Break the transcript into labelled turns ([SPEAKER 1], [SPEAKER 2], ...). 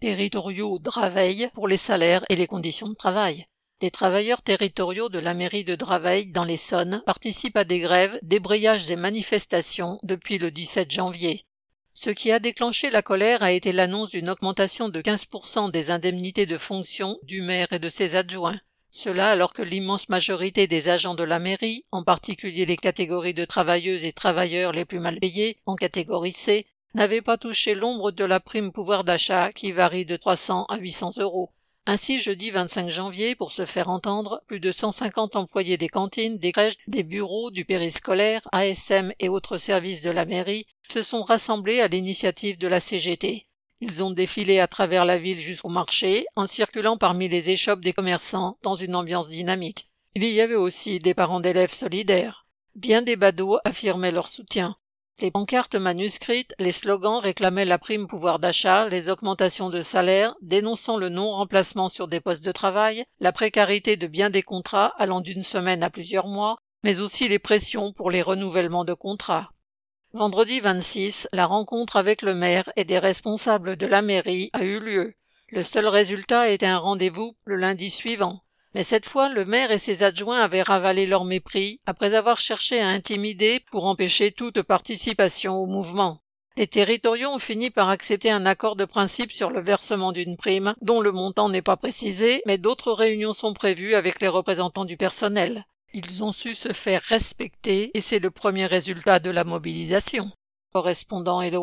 [SPEAKER 1] territoriaux Draveil pour les salaires et les conditions de travail. Des travailleurs territoriaux de la mairie de Draveil dans l'Essonne participent à des grèves, débrayages et manifestations depuis le 17 janvier. Ce qui a déclenché la colère a été l'annonce d'une augmentation de 15% des indemnités de fonction du maire et de ses adjoints. Cela alors que l'immense majorité des agents de la mairie, en particulier les catégories de travailleuses et travailleurs les plus mal payés, en catégorie C, n'avaient pas touché l'ombre de la prime pouvoir d'achat qui varie de 300 à 800 euros. Ainsi, jeudi 25 janvier, pour se faire entendre, plus de 150 employés des cantines, des crèches, des bureaux, du périscolaire, ASM et autres services de la mairie se sont rassemblés à l'initiative de la CGT. Ils ont défilé à travers la ville jusqu'au marché, en circulant parmi les échoppes des commerçants dans une ambiance dynamique. Il y avait aussi des parents d'élèves solidaires. Bien des badauds affirmaient leur soutien. Les pancartes manuscrites, les slogans réclamaient la prime pouvoir d'achat, les augmentations de salaire, dénonçant le non-remplacement sur des postes de travail, la précarité de bien des contrats allant d'une semaine à plusieurs mois, mais aussi les pressions pour les renouvellements de contrats. Vendredi 26, la rencontre avec le maire et des responsables de la mairie a eu lieu. Le seul résultat était un rendez-vous le lundi suivant. Mais cette fois, le maire et ses adjoints avaient ravalé leur mépris après avoir cherché à intimider pour empêcher toute participation au mouvement. Les territoriaux ont fini par accepter un accord de principe sur le versement d'une prime, dont le montant n'est pas précisé, mais d'autres réunions sont prévues avec les représentants du personnel. Ils ont su se faire respecter et c'est le premier résultat de la mobilisation. Correspondant Hello.